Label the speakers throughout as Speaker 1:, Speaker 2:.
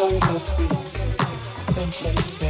Speaker 1: story must be someplace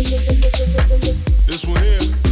Speaker 1: This one here.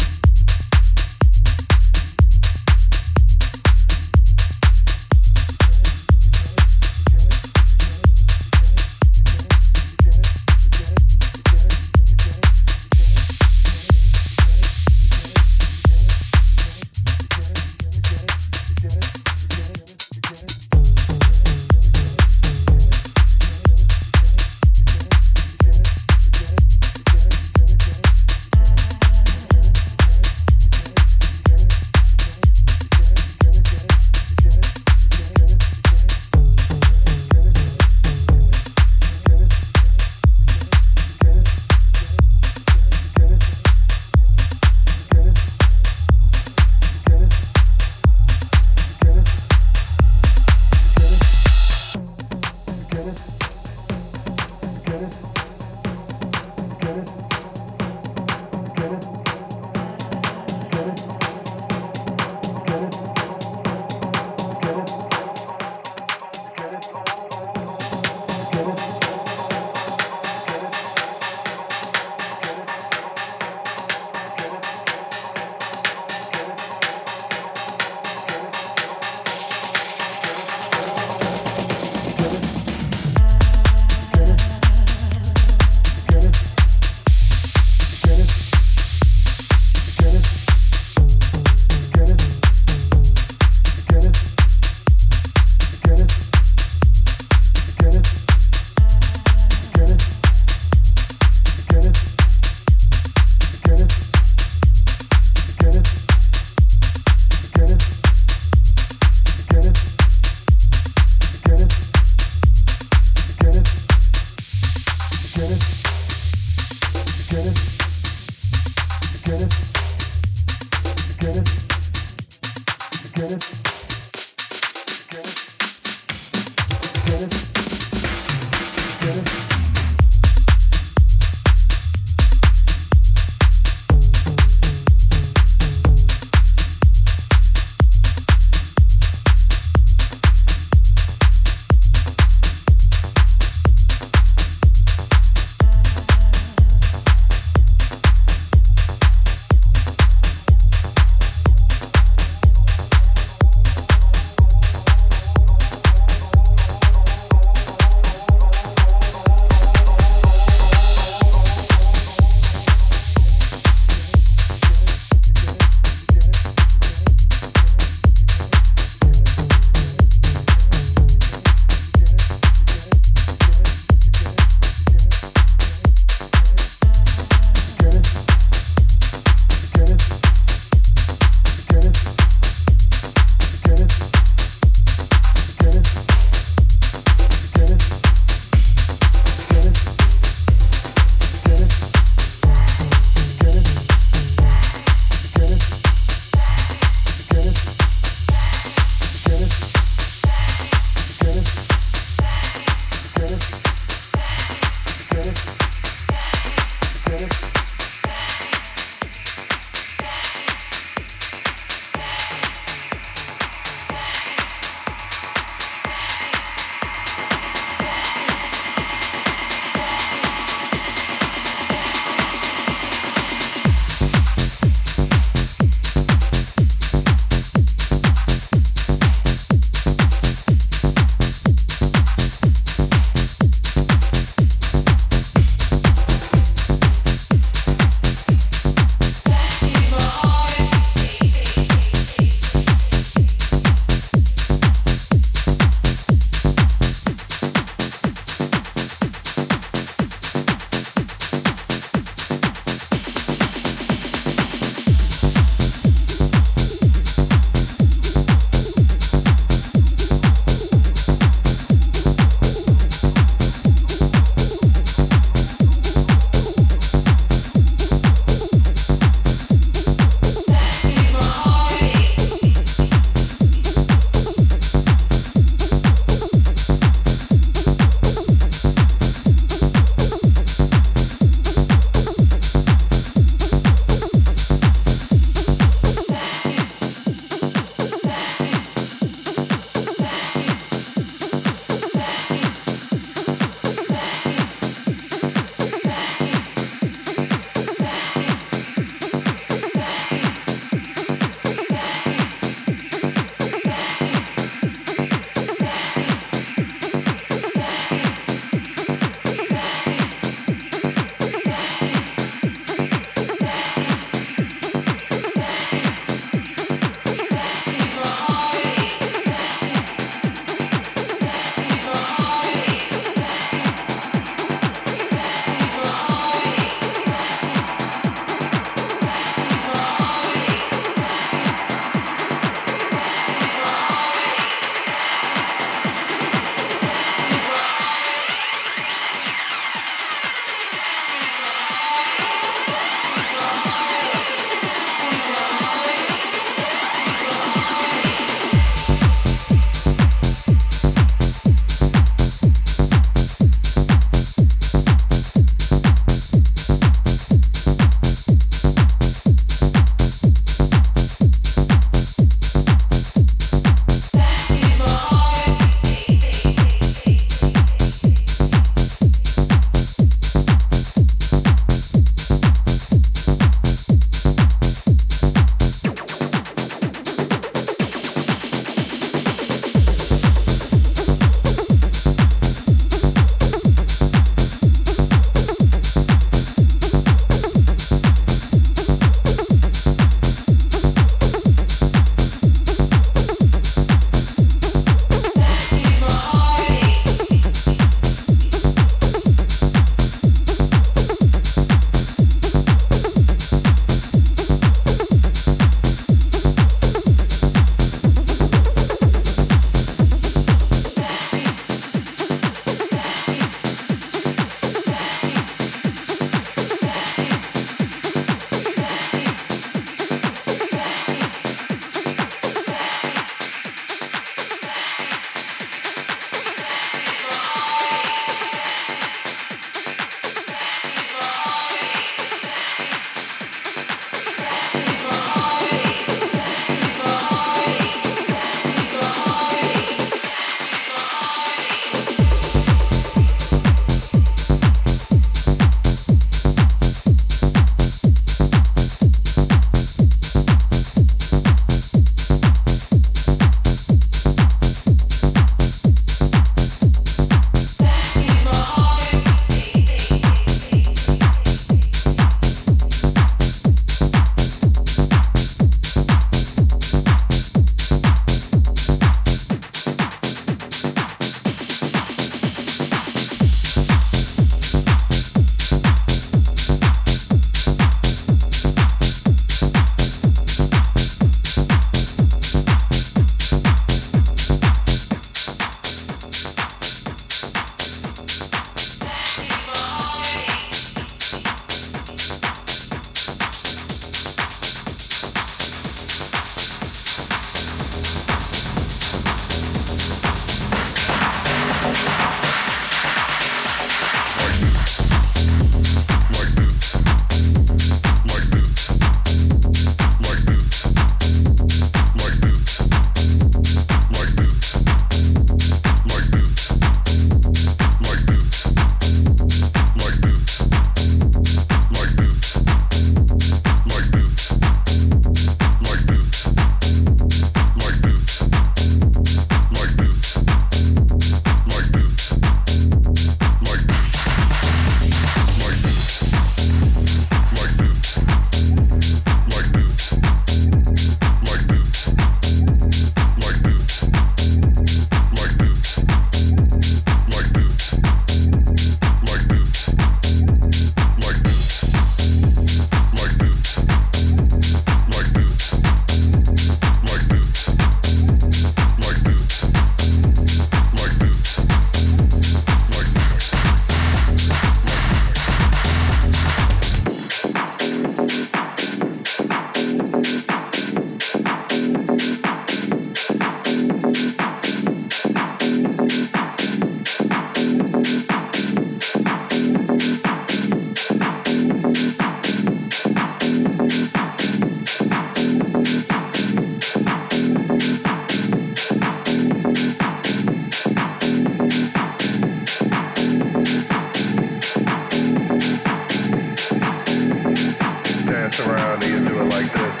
Speaker 1: harmony and do it like this.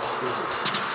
Speaker 2: City, you